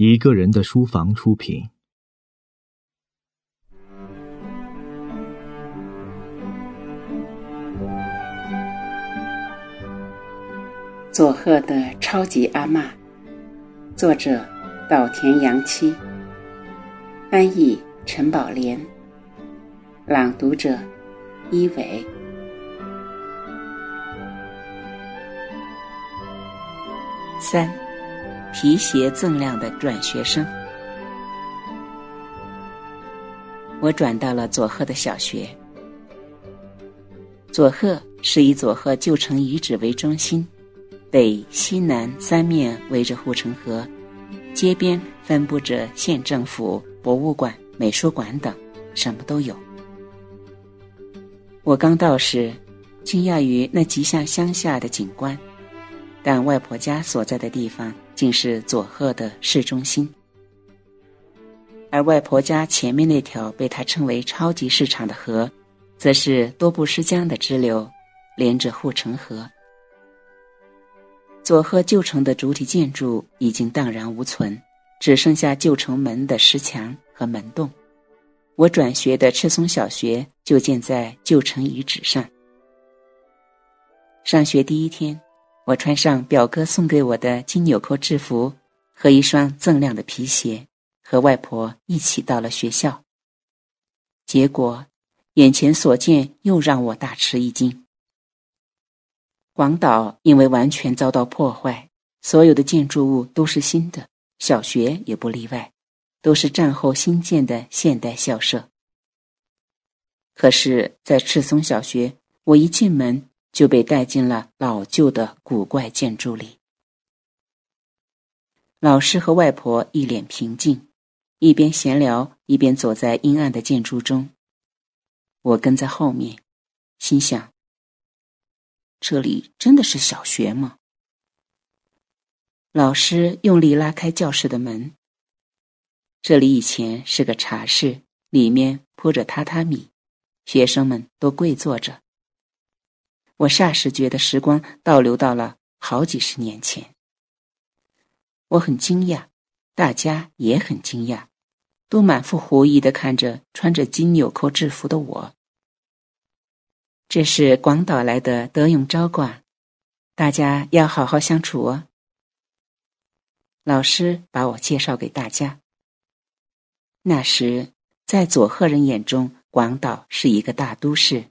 一个人的书房出品。佐贺的超级阿嬷，作者岛田洋七，翻译陈宝莲，朗读者一伟。三，皮鞋锃亮的转学生。我转到了佐贺的小学。佐贺是以佐贺旧城遗址为中心。北、西南三面围着护城河，街边分布着县政府、博物馆、美术馆等，什么都有。我刚到时，惊讶于那极像乡下的景观，但外婆家所在的地方竟是佐贺的市中心，而外婆家前面那条被她称为“超级市场”的河，则是多布施江的支流，连着护城河。佐贺旧城的主体建筑已经荡然无存，只剩下旧城门的石墙和门洞。我转学的赤松小学就建在旧城遗址上。上学第一天，我穿上表哥送给我的金纽扣制服和一双锃亮的皮鞋，和外婆一起到了学校。结果，眼前所见又让我大吃一惊。广岛因为完全遭到破坏，所有的建筑物都是新的，小学也不例外，都是战后新建的现代校舍。可是，在赤松小学，我一进门就被带进了老旧的古怪建筑里。老师和外婆一脸平静，一边闲聊一边走在阴暗的建筑中。我跟在后面，心想。这里真的是小学吗？老师用力拉开教室的门。这里以前是个茶室，里面铺着榻榻米，学生们都跪坐着。我霎时觉得时光倒流到了好几十年前。我很惊讶，大家也很惊讶，都满腹狐疑的看着穿着金纽扣制服的我。这是广岛来的德永昭广，大家要好好相处哦。老师把我介绍给大家。那时，在佐贺人眼中，广岛是一个大都市，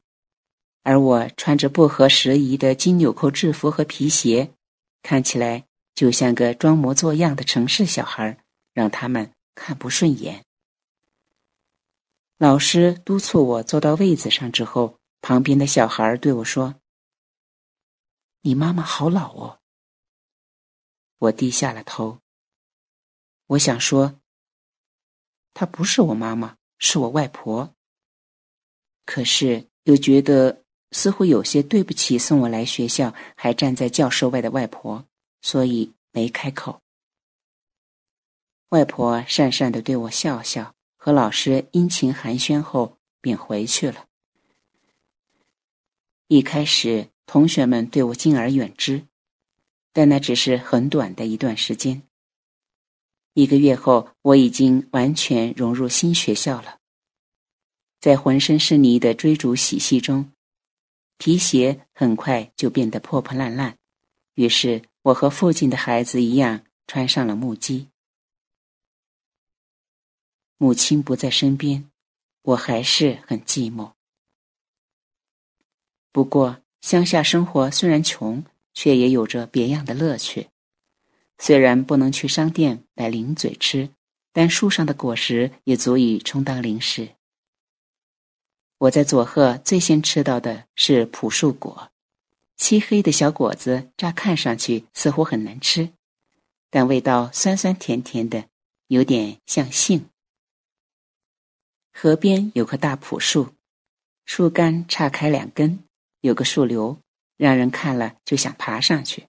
而我穿着不合时宜的金纽扣制服和皮鞋，看起来就像个装模作样的城市小孩，让他们看不顺眼。老师督促我坐到位子上之后。旁边的小孩对我说：“你妈妈好老哦。”我低下了头。我想说：“她不是我妈妈，是我外婆。”可是又觉得似乎有些对不起送我来学校还站在教室外的外婆，所以没开口。外婆讪讪的对我笑笑，和老师殷勤寒暄后便回去了。一开始，同学们对我敬而远之，但那只是很短的一段时间。一个月后，我已经完全融入新学校了。在浑身是泥的追逐嬉戏中，皮鞋很快就变得破破烂烂。于是，我和附近的孩子一样，穿上了木屐。母亲不在身边，我还是很寂寞。不过，乡下生活虽然穷，却也有着别样的乐趣。虽然不能去商店买零嘴吃，但树上的果实也足以充当零食。我在佐贺最先吃到的是朴树果，漆黑的小果子，乍看上去似乎很难吃，但味道酸酸甜甜的，有点像杏。河边有棵大朴树，树干岔开两根。有个树瘤，让人看了就想爬上去。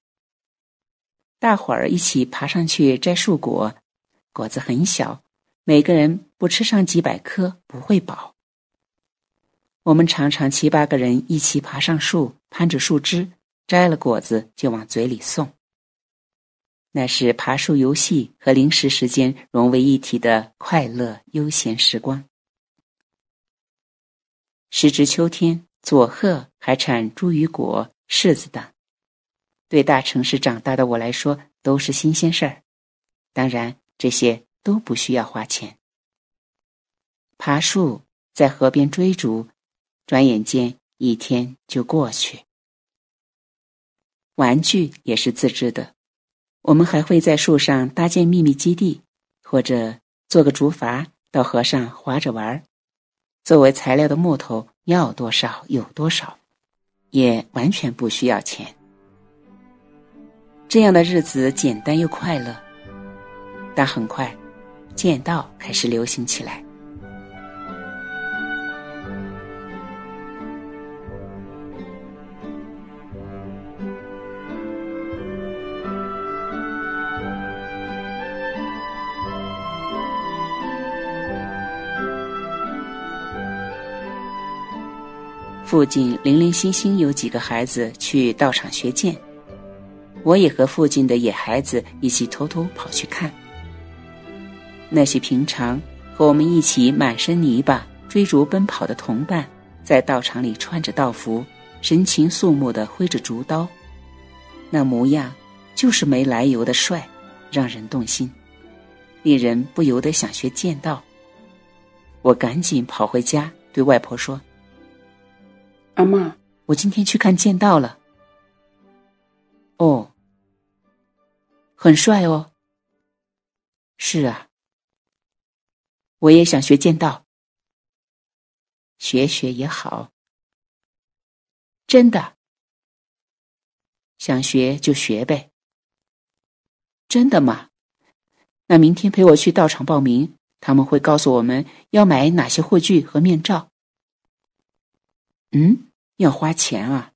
大伙儿一起爬上去摘树果，果子很小，每个人不吃上几百颗不会饱。我们常常七八个人一起爬上树，攀着树枝，摘了果子就往嘴里送。那是爬树游戏和零食时间融为一体的快乐悠闲时光。时值秋天，佐贺还产茱萸果、柿子等，对大城市长大的我来说都是新鲜事儿。当然，这些都不需要花钱。爬树，在河边追逐，转眼间一天就过去。玩具也是自制的，我们还会在树上搭建秘密基地，或者做个竹筏到河上划着玩儿。作为材料的木头要多少有多少，也完全不需要钱。这样的日子简单又快乐，但很快，剑道开始流行起来。附近零零星星有几个孩子去道场学剑，我也和附近的野孩子一起偷偷跑去看。那些平常和我们一起满身泥巴追逐奔跑的同伴，在道场里穿着道服，神情肃穆地挥着竹刀，那模样就是没来由的帅，让人动心，令人不由得想学剑道。我赶紧跑回家，对外婆说。阿妈，我今天去看剑道了。哦，很帅哦。是啊，我也想学剑道。学学也好。真的，想学就学呗。真的吗？那明天陪我去道场报名，他们会告诉我们要买哪些护具和面罩。嗯。要花钱啊！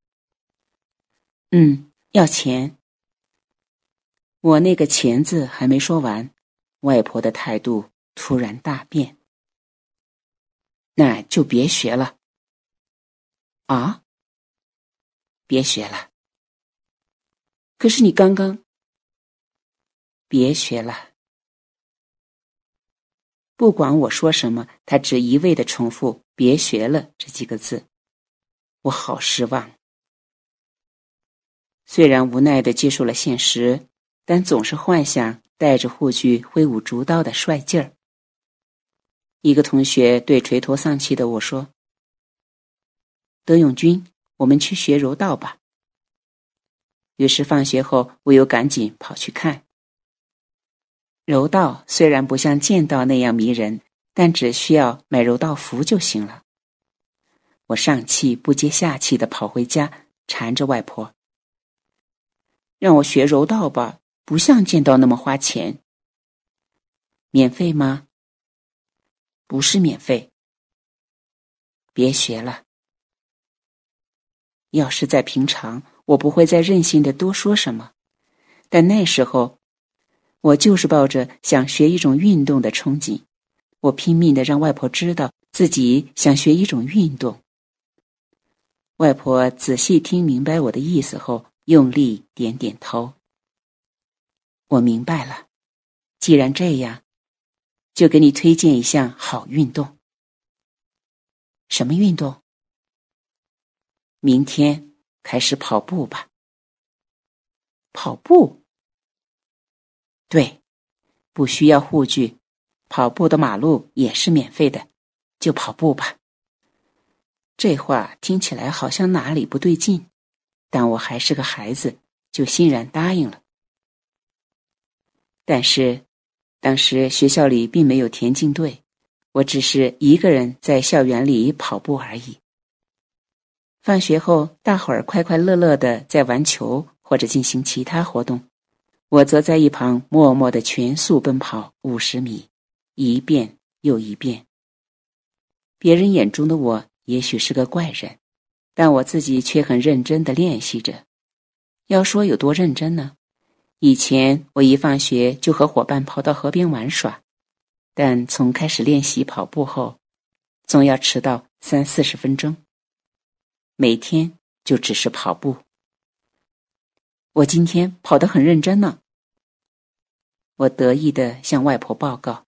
嗯，要钱。我那个“钱”字还没说完，外婆的态度突然大变。那就别学了。啊？别学了。可是你刚刚……别学了。不管我说什么，他只一味的重复“别学了”这几个字。我好失望。虽然无奈的接受了现实，但总是幻想带着护具挥舞竹刀的帅劲儿。一个同学对垂头丧气的我说：“德永军，我们去学柔道吧。”于是放学后，我又赶紧跑去看。柔道虽然不像剑道那样迷人，但只需要买柔道服就行了。我上气不接下气的跑回家，缠着外婆，让我学柔道吧，不像剑道那么花钱。免费吗？不是免费。别学了。要是在平常，我不会再任性的多说什么，但那时候，我就是抱着想学一种运动的憧憬，我拼命的让外婆知道自己想学一种运动。外婆仔细听明白我的意思后，用力点点头。我明白了，既然这样，就给你推荐一项好运动。什么运动？明天开始跑步吧。跑步？对，不需要护具，跑步的马路也是免费的，就跑步吧。这话听起来好像哪里不对劲，但我还是个孩子，就欣然答应了。但是，当时学校里并没有田径队，我只是一个人在校园里跑步而已。放学后，大伙儿快快乐乐的在玩球或者进行其他活动，我则在一旁默默的全速奔跑五十米，一遍又一遍。别人眼中的我。也许是个怪人，但我自己却很认真的练习着。要说有多认真呢？以前我一放学就和伙伴跑到河边玩耍，但从开始练习跑步后，总要迟到三四十分钟。每天就只是跑步。我今天跑得很认真呢。我得意的向外婆报告。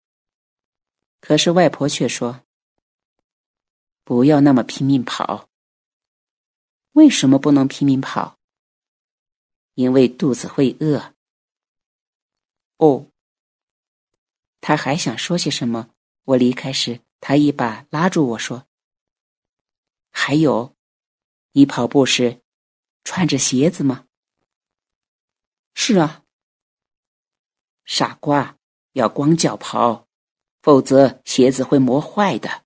可是外婆却说：“不要那么拼命跑。为什么不能拼命跑？因为肚子会饿。”哦。他还想说些什么？我离开时，他一把拉住我说：“还有，你跑步时穿着鞋子吗？”“是啊。”“傻瓜，要光脚跑，否则鞋子会磨坏的。”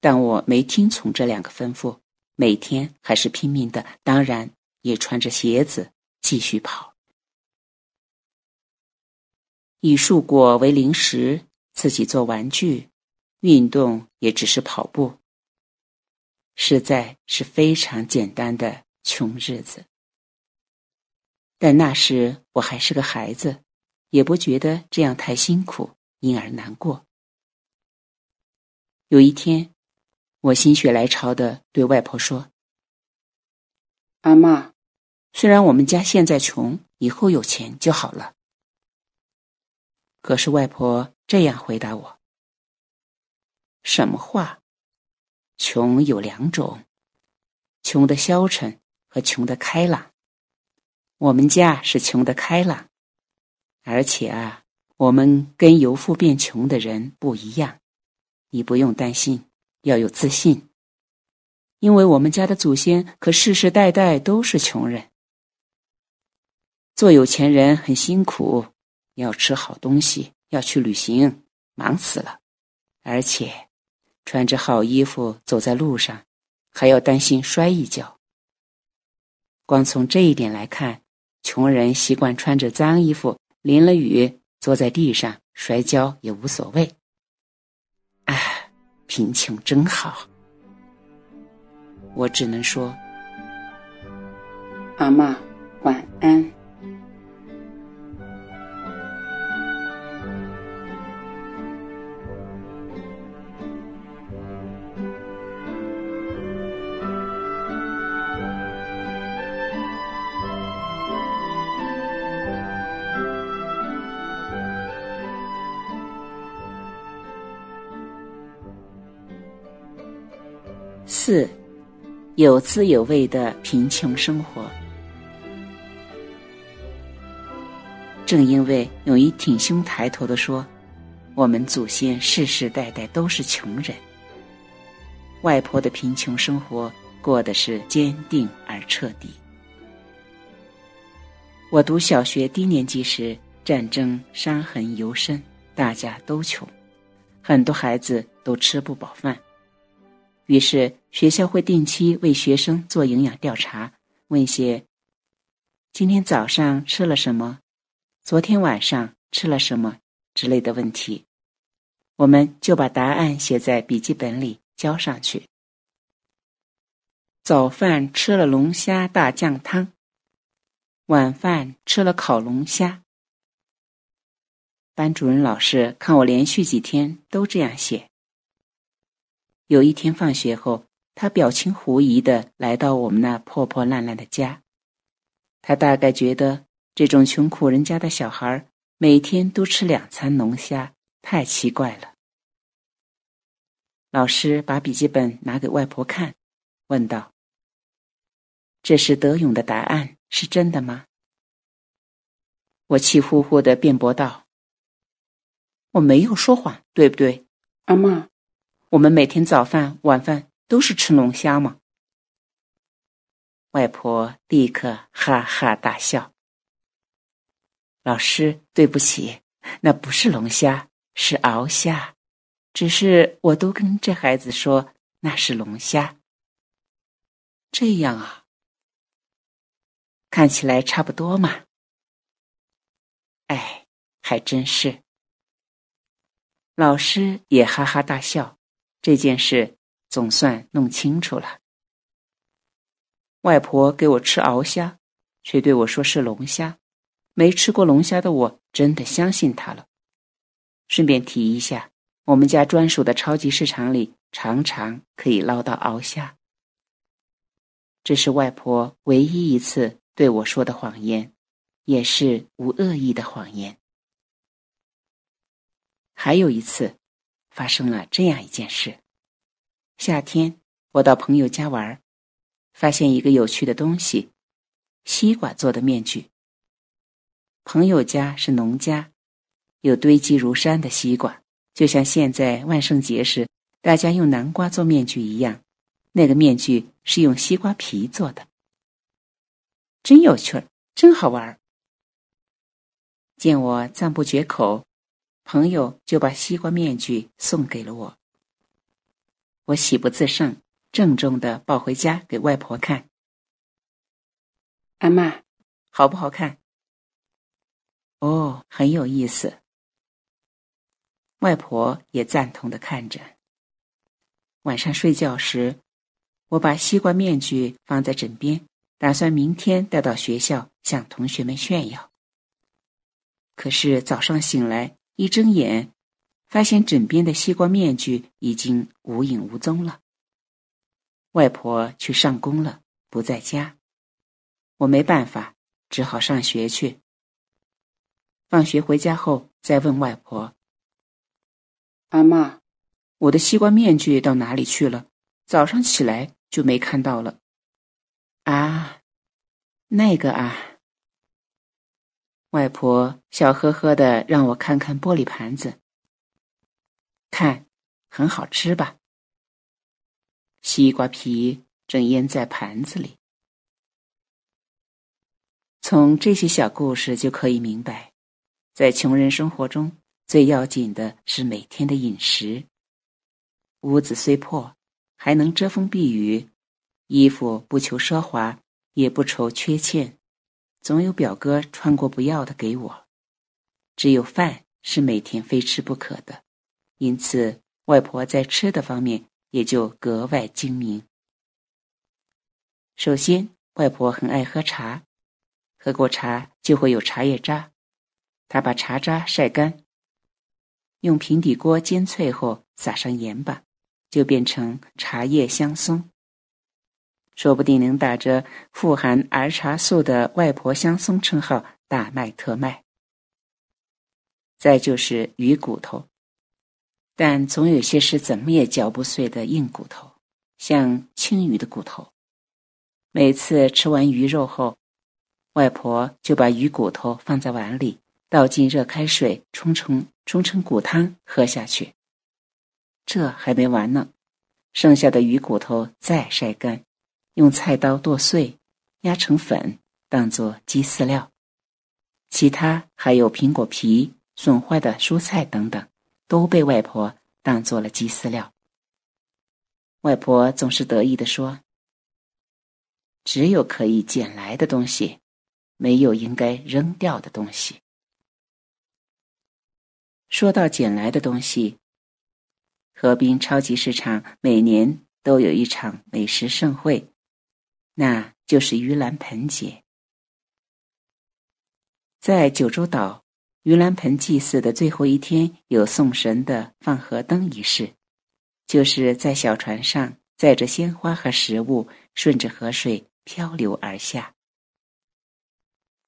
但我没听从这两个吩咐，每天还是拼命的，当然也穿着鞋子继续跑。以树果为零食，自己做玩具，运动也只是跑步。实在是非常简单的穷日子。但那时我还是个孩子，也不觉得这样太辛苦，因而难过。有一天，我心血来潮的对外婆说：“阿妈，虽然我们家现在穷，以后有钱就好了。”可是外婆这样回答我：“什么话？穷有两种，穷的消沉和穷的开朗。我们家是穷的开朗，而且啊，我们跟由富变穷的人不一样。你不用担心，要有自信，因为我们家的祖先可世世代代都是穷人。做有钱人很辛苦。”要吃好东西，要去旅行，忙死了。而且，穿着好衣服走在路上，还要担心摔一跤。光从这一点来看，穷人习惯穿着脏衣服，淋了雨坐在地上摔跤也无所谓。贫穷真好。我只能说，阿妈晚安。四，有滋有味的贫穷生活。正因为勇于挺胸抬头的说，我们祖先世世代代都是穷人。外婆的贫穷生活过的是坚定而彻底。我读小学低年级时，战争伤痕尤深，大家都穷，很多孩子都吃不饱饭。于是学校会定期为学生做营养调查，问些“今天早上吃了什么，昨天晚上吃了什么”之类的问题，我们就把答案写在笔记本里交上去。早饭吃了龙虾大酱汤，晚饭吃了烤龙虾。班主任老师看我连续几天都这样写。有一天放学后，他表情狐疑的来到我们那破破烂烂的家。他大概觉得这种穷苦人家的小孩每天都吃两餐龙虾太奇怪了。老师把笔记本拿给外婆看，问道：“这是德勇的答案，是真的吗？”我气呼呼的辩驳道：“我没有说谎，对不对，阿妈？”我们每天早饭、晚饭都是吃龙虾吗？外婆立刻哈哈大笑。老师，对不起，那不是龙虾，是鳌虾。只是我都跟这孩子说那是龙虾。这样啊，看起来差不多嘛。哎，还真是。老师也哈哈大笑。这件事总算弄清楚了。外婆给我吃鳌虾，却对我说是龙虾。没吃过龙虾的我，真的相信她了。顺便提一下，我们家专属的超级市场里常常可以捞到鳌虾。这是外婆唯一一次对我说的谎言，也是无恶意的谎言。还有一次，发生了这样一件事：夏天，我到朋友家玩，发现一个有趣的东西——西瓜做的面具。朋友家是农家，有堆积如山的西瓜，就像现在万圣节时大家用南瓜做面具一样。那个面具是用西瓜皮做的，真有趣儿，真好玩儿。见我赞不绝口，朋友就把西瓜面具送给了我。我喜不自胜，郑重的抱回家给外婆看。阿妈，好不好看？哦，很有意思。外婆也赞同的看着。晚上睡觉时。我把西瓜面具放在枕边，打算明天带到学校向同学们炫耀。可是早上醒来，一睁眼，发现枕边的西瓜面具已经无影无踪了。外婆去上工了，不在家，我没办法，只好上学去。放学回家后，再问外婆：“阿妈，我的西瓜面具到哪里去了？早上起来。”就没看到了，啊，那个啊，外婆笑呵呵的让我看看玻璃盘子，看，很好吃吧？西瓜皮正腌在盘子里。从这些小故事就可以明白，在穷人生活中最要紧的是每天的饮食。屋子虽破。还能遮风避雨，衣服不求奢华，也不愁缺欠，总有表哥穿过不要的给我。只有饭是每天非吃不可的，因此外婆在吃的方面也就格外精明。首先，外婆很爱喝茶，喝过茶就会有茶叶渣，她把茶渣晒干，用平底锅煎脆后撒上盐巴。就变成茶叶香松，说不定能打着富含儿茶素的“外婆香松”称号大卖特卖。再就是鱼骨头，但总有些是怎么也嚼不碎的硬骨头，像青鱼的骨头。每次吃完鱼肉后，外婆就把鱼骨头放在碗里，倒进热开水冲成冲成骨汤喝下去。这还没完呢，剩下的鱼骨头再晒干，用菜刀剁碎，压成粉，当做鸡饲料。其他还有苹果皮、损坏的蔬菜等等，都被外婆当做了鸡饲料。外婆总是得意地说：“只有可以捡来的东西，没有应该扔掉的东西。”说到捡来的东西。河滨超级市场每年都有一场美食盛会，那就是盂兰盆节。在九州岛，盂兰盆祭祀的最后一天有送神的放河灯仪式，就是在小船上载着鲜花和食物，顺着河水漂流而下。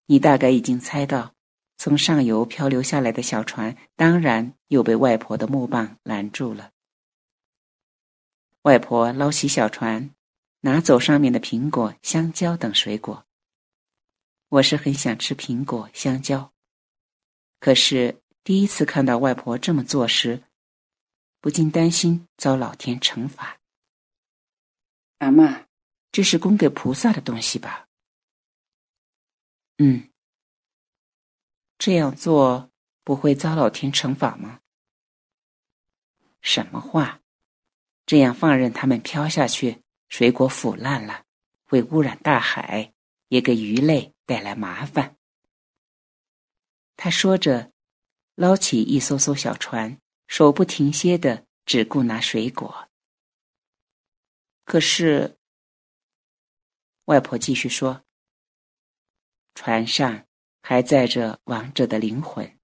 你大概已经猜到，从上游漂流下来的小船，当然又被外婆的木棒拦住了。外婆捞起小船，拿走上面的苹果、香蕉等水果。我是很想吃苹果、香蕉，可是第一次看到外婆这么做时，不禁担心遭老天惩罚。阿妈，这是供给菩萨的东西吧？嗯，这样做不会遭老天惩罚吗？什么话？这样放任他们飘下去，水果腐烂了，会污染大海，也给鱼类带来麻烦。他说着，捞起一艘艘小船，手不停歇的只顾拿水果。可是，外婆继续说：“船上还载着亡者的灵魂，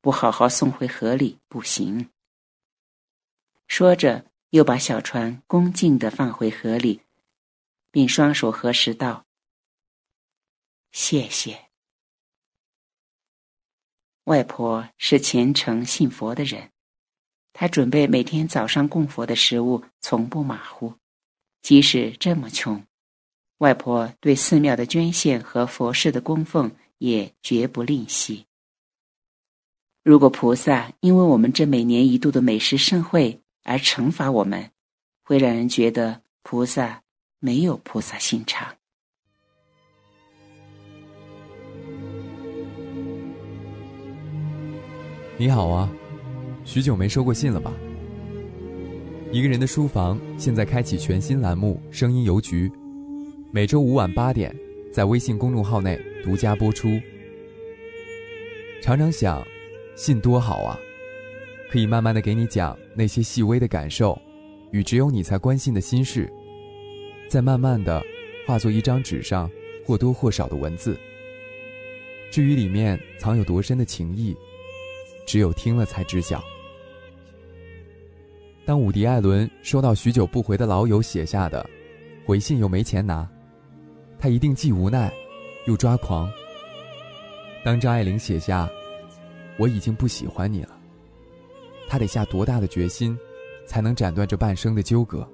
不好好送回河里不行。”说着。又把小船恭敬的放回河里，并双手合十道：“谢谢。”外婆是虔诚信佛的人，她准备每天早上供佛的食物从不马虎，即使这么穷，外婆对寺庙的捐献和佛事的供奉也绝不吝惜。如果菩萨因为我们这每年一度的美食盛会而惩罚我们，会让人觉得菩萨没有菩萨心肠。你好啊，许久没收过信了吧？一个人的书房现在开启全新栏目《声音邮局》，每周五晚八点在微信公众号内独家播出。常常想，信多好啊，可以慢慢的给你讲那些细微的感受，与只有你才关心的心事，再慢慢的化作一张纸上或多或少的文字。至于里面藏有多深的情谊。只有听了才知晓。当伍迪·艾伦收到许久不回的老友写下的回信，又没钱拿，他一定既无奈又抓狂。当张爱玲写下“我已经不喜欢你了”，他得下多大的决心，才能斩断这半生的纠葛？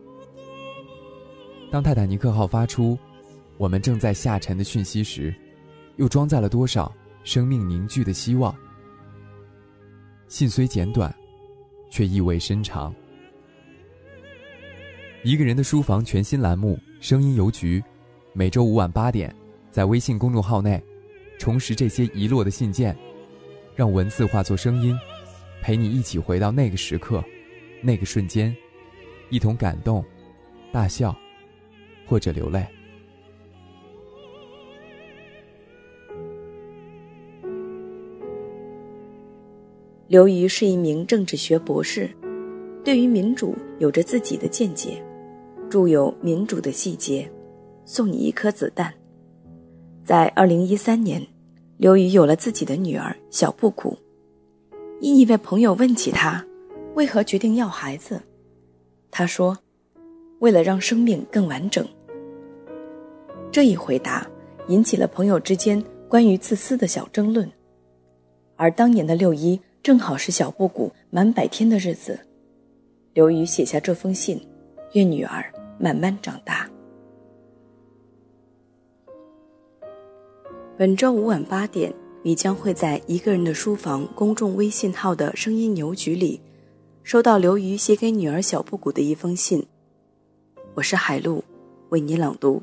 当泰坦尼克号发出“我们正在下沉”的讯息时，又装载了多少生命凝聚的希望？信虽简短，却意味深长。一个人的书房全新栏目《声音邮局》，每周五晚八点，在微信公众号内，重拾这些遗落的信件，让文字化作声音，陪你一起回到那个时刻，那个瞬间，一同感动、大笑，或者流泪。刘瑜是一名政治学博士，对于民主有着自己的见解，著有《民主的细节》《送你一颗子弹》。在二零一三年，刘瑜有了自己的女儿小布谷。因一位朋友问起他，为何决定要孩子，他说：“为了让生命更完整。”这一回答引起了朋友之间关于自私的小争论，而当年的六一。正好是小布谷满百天的日子，刘瑜写下这封信，愿女儿慢慢长大。本周五晚八点，你将会在一个人的书房公众微信号的声音邮局里，收到刘瑜写给女儿小布谷的一封信。我是海璐，为你朗读。